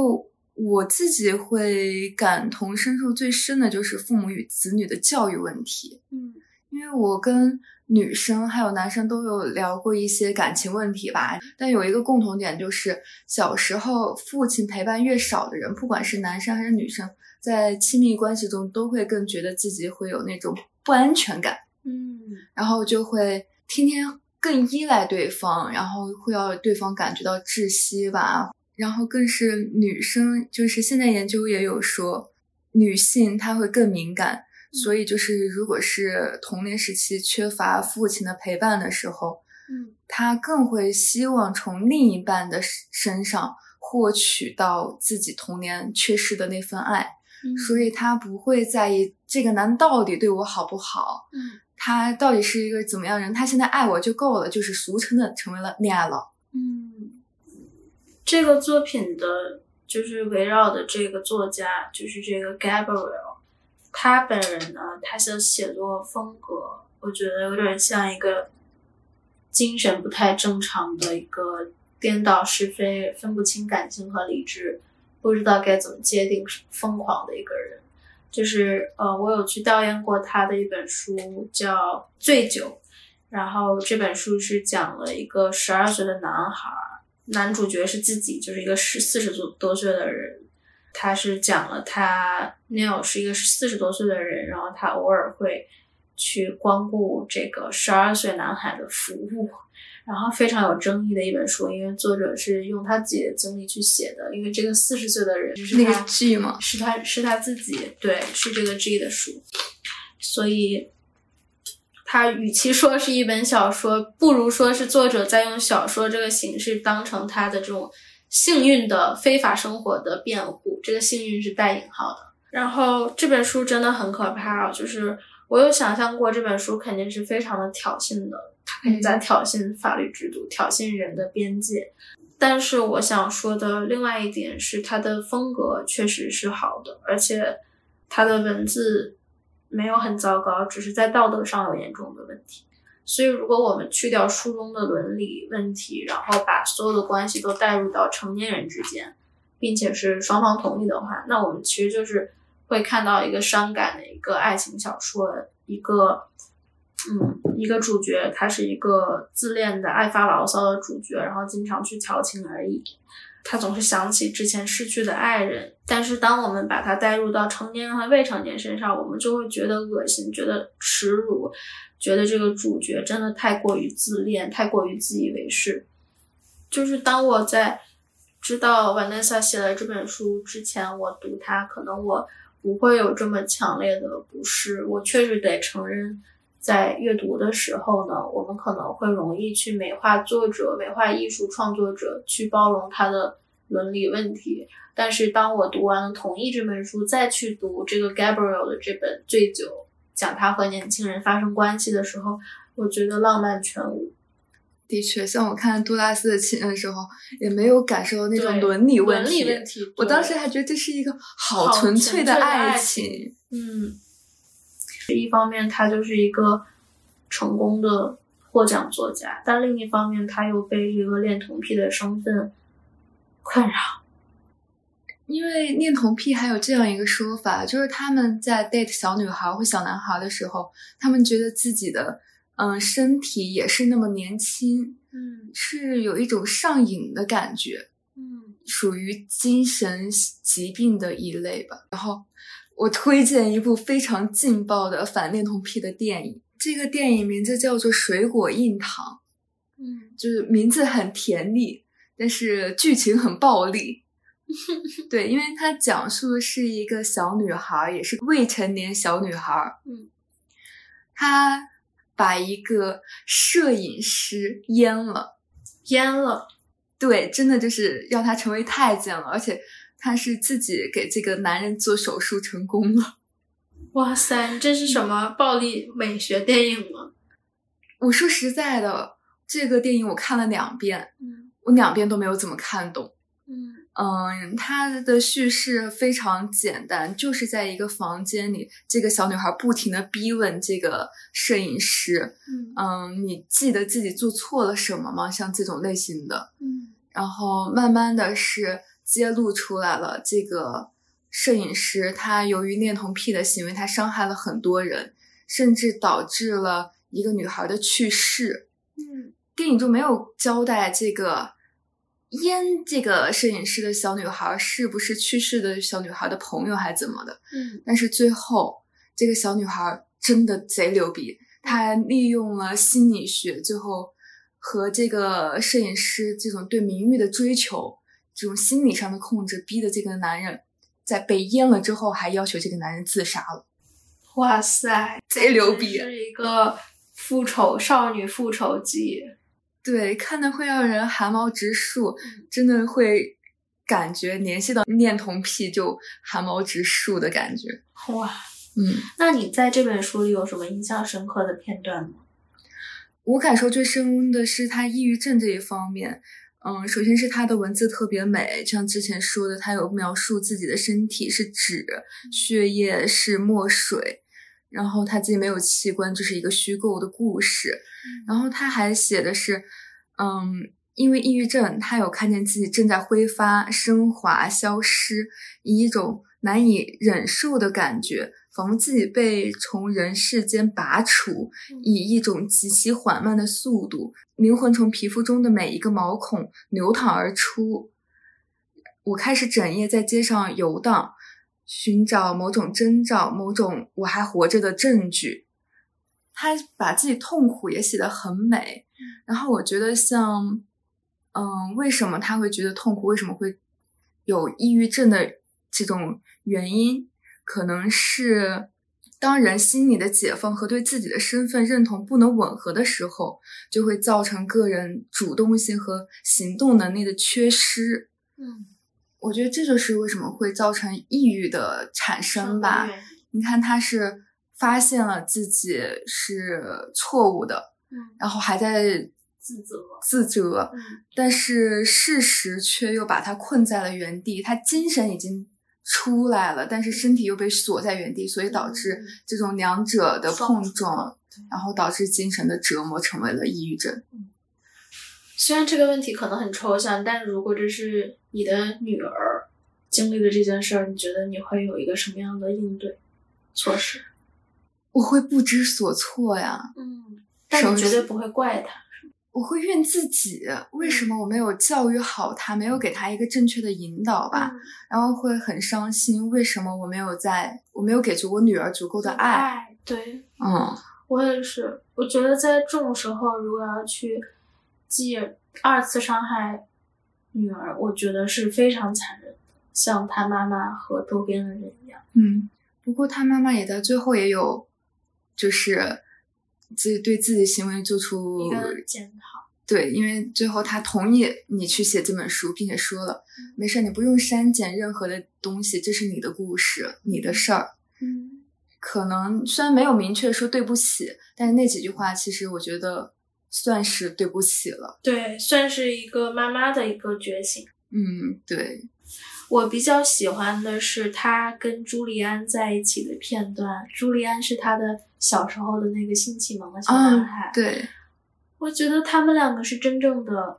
我自己会感同身受最深的就是父母与子女的教育问题，嗯因为我跟女生还有男生都有聊过一些感情问题吧，但有一个共同点就是小时候父亲陪伴越少的人，不管是男生还是女生，在亲密关系中都会更觉得自己会有那种不安全感。嗯然后就会天天更依赖对方，然后会要对方感觉到窒息吧。然后更是女生，就是现在研究也有说，女性她会更敏感，所以就是如果是童年时期缺乏父亲的陪伴的时候，嗯，他更会希望从另一半的身上获取到自己童年缺失的那份爱，嗯。所以他不会在意这个男到底对我好不好，嗯，他到底是一个怎么样人，他现在爱我就够了，就是俗称的成为了恋爱脑。嗯，这个作品的就是围绕的这个作家就是这个 Gabriel，他本人呢，他的写作风格，我觉得有点像一个。精神不太正常的一个颠倒是非、分不清感情和理智、不知道该怎么界定疯狂的一个人，就是呃，我有去调研过他的一本书叫《醉酒》，然后这本书是讲了一个十二岁的男孩，男主角是自己，就是一个十四十多多岁的人，他是讲了他 Neil 是一个四十多岁的人，然后他偶尔会。去光顾这个十二岁男孩的服务，然后非常有争议的一本书，因为作者是用他自己的经历去写的。因为这个四十岁的人是那个 G 吗？是他是他自己，对，是这个 G 的书。所以，他与其说是一本小说，不如说是作者在用小说这个形式当成他的这种幸运的非法生活的辩护。这个幸运是带引号的。然后这本书真的很可怕啊，就是。我有想象过这本书肯定是非常的挑衅的，它肯定在挑衅法律制度，挑衅人的边界。但是我想说的另外一点是，它的风格确实是好的，而且它的文字没有很糟糕，只是在道德上有严重的问题。所以，如果我们去掉书中的伦理问题，然后把所有的关系都带入到成年人之间，并且是双方同意的话，那我们其实就是。会看到一个伤感的一个爱情小说，一个，嗯，一个主角，他是一个自恋的、爱发牢骚的主角，然后经常去调情而已。他总是想起之前失去的爱人，但是当我们把他带入到成年人和未成年身上，我们就会觉得恶心，觉得耻辱，觉得这个主角真的太过于自恋，太过于自以为是。就是当我在知道瓦奈萨写了这本书之前，我读它，可能我。不会有这么强烈的不适。我确实得承认，在阅读的时候呢，我们可能会容易去美化作者、美化艺术创作者，去包容他的伦理问题。但是，当我读完了《同意》这本书，再去读这个 Gabriel 的这本《醉酒》，讲他和年轻人发生关系的时候，我觉得浪漫全无。的确，像我看杜拉斯的情人的时候，也没有感受到那种伦理问题。我当时还觉得这是一个好纯粹的爱情。嗯，一方面他就是一个成功的获奖作家，但另一方面他又被这个恋童癖的身份困扰。因为恋童癖还有这样一个说法，就是他们在 date 小女孩或小男孩的时候，他们觉得自己的。嗯，身体也是那么年轻，嗯，是有一种上瘾的感觉，嗯，属于精神疾病的一类吧。然后，我推荐一部非常劲爆的反恋童癖的电影，这个电影名字叫做《水果硬糖》，嗯，就是名字很甜腻，但是剧情很暴力。对，因为它讲述的是一个小女孩，也是未成年小女孩，嗯，她。把一个摄影师阉了，阉了，对，真的就是要他成为太监了，而且他是自己给这个男人做手术成功了。哇塞，这是什么暴力美学电影吗？我说实在的，这个电影我看了两遍，嗯，我两遍都没有怎么看懂，嗯。嗯，它的叙事非常简单，就是在一个房间里，这个小女孩不停的逼问这个摄影师，嗯，你记得自己做错了什么吗？像这种类型的，嗯，然后慢慢的是揭露出来了，这个摄影师他由于恋童癖的行为，他伤害了很多人，甚至导致了一个女孩的去世，嗯，电影中没有交代这个。烟这个摄影师的小女孩是不是去世的小女孩的朋友还怎么的？嗯，但是最后这个小女孩真的贼牛逼，她利用了心理学，最后和这个摄影师这种对名誉的追求，这种心理上的控制，逼的这个男人在被阉了之后，还要求这个男人自杀了。哇塞，贼牛逼！是一个复仇少女复仇记。对，看的会让人汗毛直竖，真的会感觉联系到恋童癖就汗毛直竖的感觉。哇，嗯，那你在这本书里有什么印象深刻的片段吗？我感受最深的是他抑郁症这一方面。嗯，首先是他的文字特别美，像之前说的，他有描述自己的身体是纸，血液是墨水，然后他自己没有器官，这是一个虚构的故事。然后他还写的是，嗯，因为抑郁症，他有看见自己正在挥发、升华、消失，以一种难以忍受的感觉。仿佛自己被从人世间拔除，以一种极其缓慢的速度，灵魂从皮肤中的每一个毛孔流淌而出。我开始整夜在街上游荡，寻找某种征兆，某种我还活着的证据。他把自己痛苦也写得很美，然后我觉得像，嗯，为什么他会觉得痛苦？为什么会有抑郁症的这种原因？可能是当人心理的解放和对自己的身份认同不能吻合的时候，就会造成个人主动性和行动能力的缺失。嗯，我觉得这就是为什么会造成抑郁的产生吧。你看，他是发现了自己是错误的，嗯，然后还在自责，自责，嗯，但是事实却又把他困在了原地，他精神已经。出来了，但是身体又被锁在原地，所以导致这种两者的碰撞，然后导致精神的折磨，成为了抑郁症。虽然这个问题可能很抽象，但如果这是你的女儿经历了这件事儿，你觉得你会有一个什么样的应对措施？我会不知所措呀。嗯，但你绝对不会怪他。我会怨自己，为什么我没有教育好他，没有给他一个正确的引导吧？然后会很伤心，为什么我没有在，我没有给足我女儿足够的爱？对，嗯，我也是。我觉得在这种时候，如果要去记二次伤害女儿，我觉得是非常残忍的，像他妈妈和周边的人一样。嗯，不过他妈妈也在最后也有，就是。自己对自己行为做出一个检讨，对，因为最后他同意你去写这本书，并且说了，没事，你不用删减任何的东西，这是你的故事，你的事儿。嗯，可能虽然没有明确说对不起，但是那几句话其实我觉得算是对不起了。对，算是一个妈妈的一个觉醒。嗯，对。我比较喜欢的是他跟朱利安在一起的片段。朱利安是他的小时候的那个性启蒙的小男孩。对，我觉得他们两个是真正的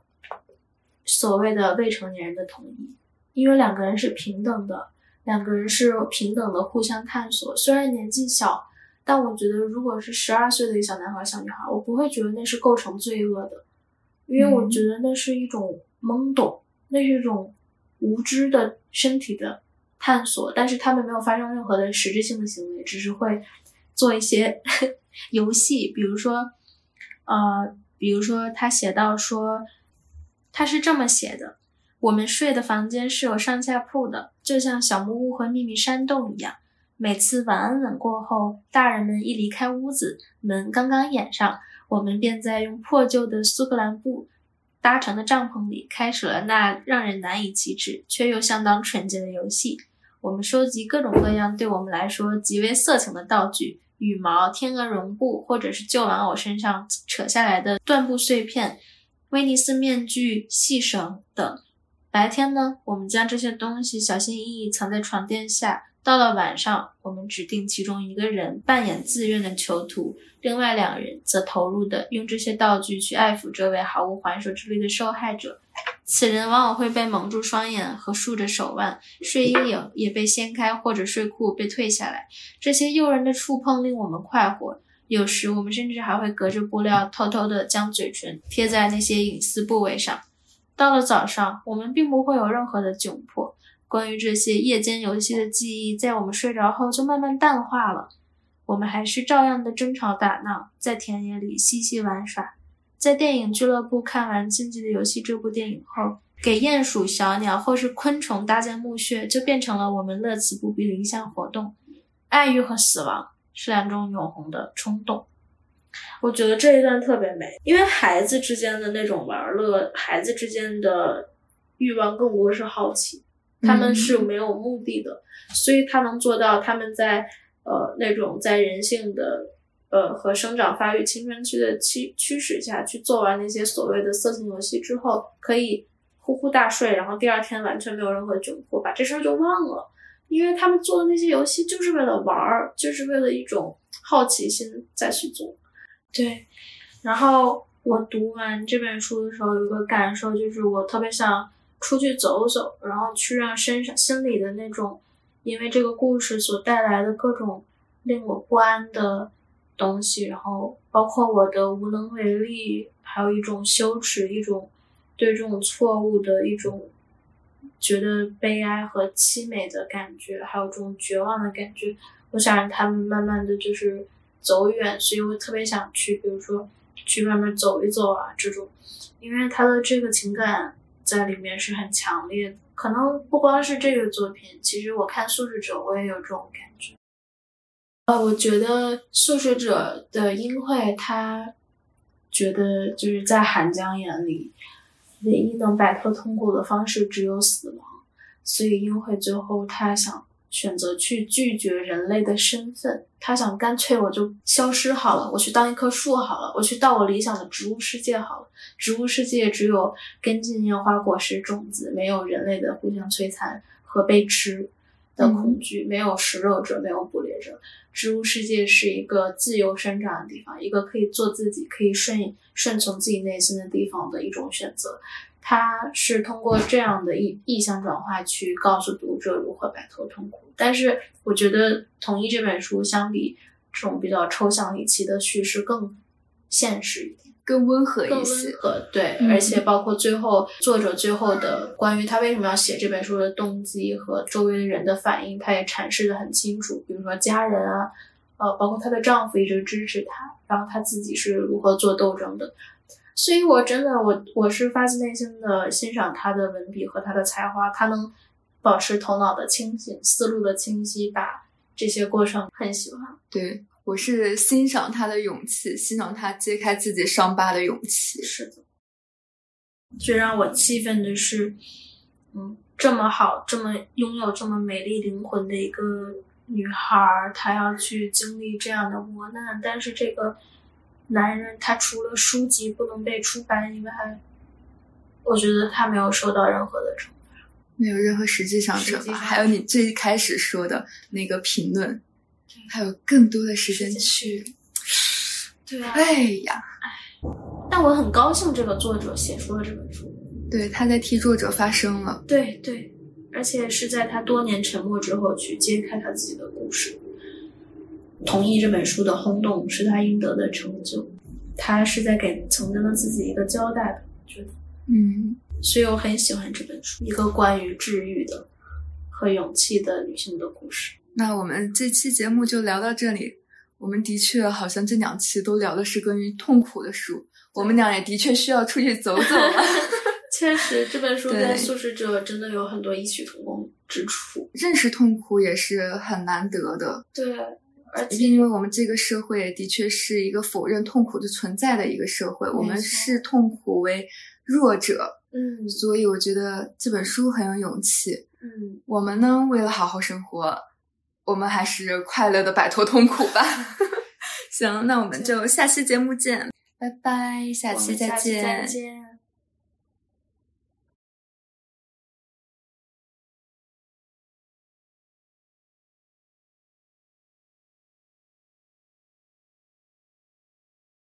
所谓的未成年人的统一，因为两个人是平等的，两个人是平等的互相探索。虽然年纪小，但我觉得如果是十二岁的一个小男孩、小女孩，我不会觉得那是构成罪恶的，因为我觉得那是一种懵懂，那是一种。无知的身体的探索，但是他们没有发生任何的实质性的行为，只是会做一些 游戏，比如说，呃，比如说他写到说，他是这么写的：我们睡的房间是有上下铺的，就像小木屋和秘密山洞一样。每次晚安吻过后，大人们一离开屋子，门刚刚掩上，我们便在用破旧的苏格兰布。搭成的帐篷里，开始了那让人难以启齿却又相当纯洁的游戏。我们收集各种各样对我们来说极为色情的道具：羽毛、天鹅绒布，或者是旧玩偶身上扯下来的缎布碎片、威尼斯面具、细绳等。白天呢，我们将这些东西小心翼翼藏在床垫下。到了晚上，我们指定其中一个人扮演自愿的囚徒，另外两人则投入的用这些道具去爱抚这位毫无还手之力的受害者。此人往往会被蒙住双眼和竖着手腕，睡衣领也被掀开，或者睡裤被褪下来。这些诱人的触碰令我们快活，有时我们甚至还会隔着布料偷偷地将嘴唇贴在那些隐私部位上。到了早上，我们并不会有任何的窘迫。关于这些夜间游戏的记忆，在我们睡着后就慢慢淡化了。我们还是照样的争吵打闹，在田野里嬉戏玩耍。在电影俱乐部看完《禁忌的游戏》这部电影后，给鼹鼠、小鸟或是昆虫搭建墓穴，就变成了我们乐此不疲的一项活动。爱欲和死亡是两种永恒的冲动。我觉得这一段特别美，因为孩子之间的那种玩乐，孩子之间的欲望更多是好奇，他们是没有目的的，所以他能做到他们在呃那种在人性的呃和生长发育青春期的驱驱使下去做完那些所谓的色情游戏之后，可以呼呼大睡，然后第二天完全没有任何窘迫，把这事儿就忘了。因为他们做的那些游戏就是为了玩儿，就是为了一种好奇心再去做。对，然后我读完这本书的时候，有个感受就是我特别想出去走走，然后去让身上心里的那种，因为这个故事所带来的各种令我不安的东西，然后包括我的无能为力，还有一种羞耻，一种对这种错误的一种。觉得悲哀和凄美的感觉，还有这种绝望的感觉，我想让他们慢慢的就是走远，所以我特别想去，比如说去外面走一走啊，这种，因为他的这个情感在里面是很强烈的。可能不光是这个作品，其实我看《素食者》，我也有这种感觉。呃，我觉得《素食者》的英惠，他觉得就是在韩江眼里。唯一能摆脱痛苦的方式只有死亡，所以英惠最后他想选择去拒绝人类的身份，他想干脆我就消失好了，我去当一棵树好了，我去到我理想的植物世界好了。植物世界只有根茎、烟花、果实、种子，没有人类的互相摧残和被吃的恐惧，没有食肉者，没有捕猎者。植物世界是一个自由生长的地方，一个可以做自己、可以顺顺从自己内心的地方的一种选择。它是通过这样的意意象转化去告诉读者如何摆脱痛苦。但是，我觉得《同意》这本书相比这种比较抽象离奇的叙事更现实一点，更温和一些。对，而且包括最后作者最后的关于他为什么要写这本书的动机和周围人的反应，他也阐释的很清楚。比如说家人啊，呃，包括她的丈夫一直支持她，然后她自己是如何做斗争的。所以，我真的，我我是发自内心的欣赏他的文笔和他的才华。他能保持头脑的清醒，思路的清晰，把这些过程很喜欢。对我是欣赏他的勇气，欣赏他揭开自己伤疤的勇气。是的。最让我气愤的是，嗯，这么好，这么拥有这么美丽灵魂的一个女孩，她要去经历这样的磨难，但是这个。男人他除了书籍不能被出版以外，我觉得他没有受到任何的惩罚，没有任何实际上惩罚。还有你最开始说的那个评论，还有更多的时间去，对啊，哎呀，哎，但我很高兴这个作者写出了这本书，对，他在替作者发声了，对对，而且是在他多年沉默之后去揭开他自己的故事。同意这本书的轰动是他应得的成就，他是在给曾经的自己一个交代吧？觉得，嗯，所以我很喜欢这本书，一个关于治愈的和勇气的女性的故事。那我们这期节目就聊到这里。我们的确好像这两期都聊的是关于痛苦的书，我们俩也的确需要出去走走了。确实，这本书跟《素食者》真的有很多异曲同工之处。认识痛苦也是很难得的。对。而且，因为我们这个社会的确是一个否认痛苦的存在的一个社会，我们视痛苦为弱者，嗯，所以我觉得这本书很有勇气，嗯，我们呢，为了好好生活，我们还是快乐的摆脱痛苦吧。行，那我们就下期节目见，拜拜，下期再见。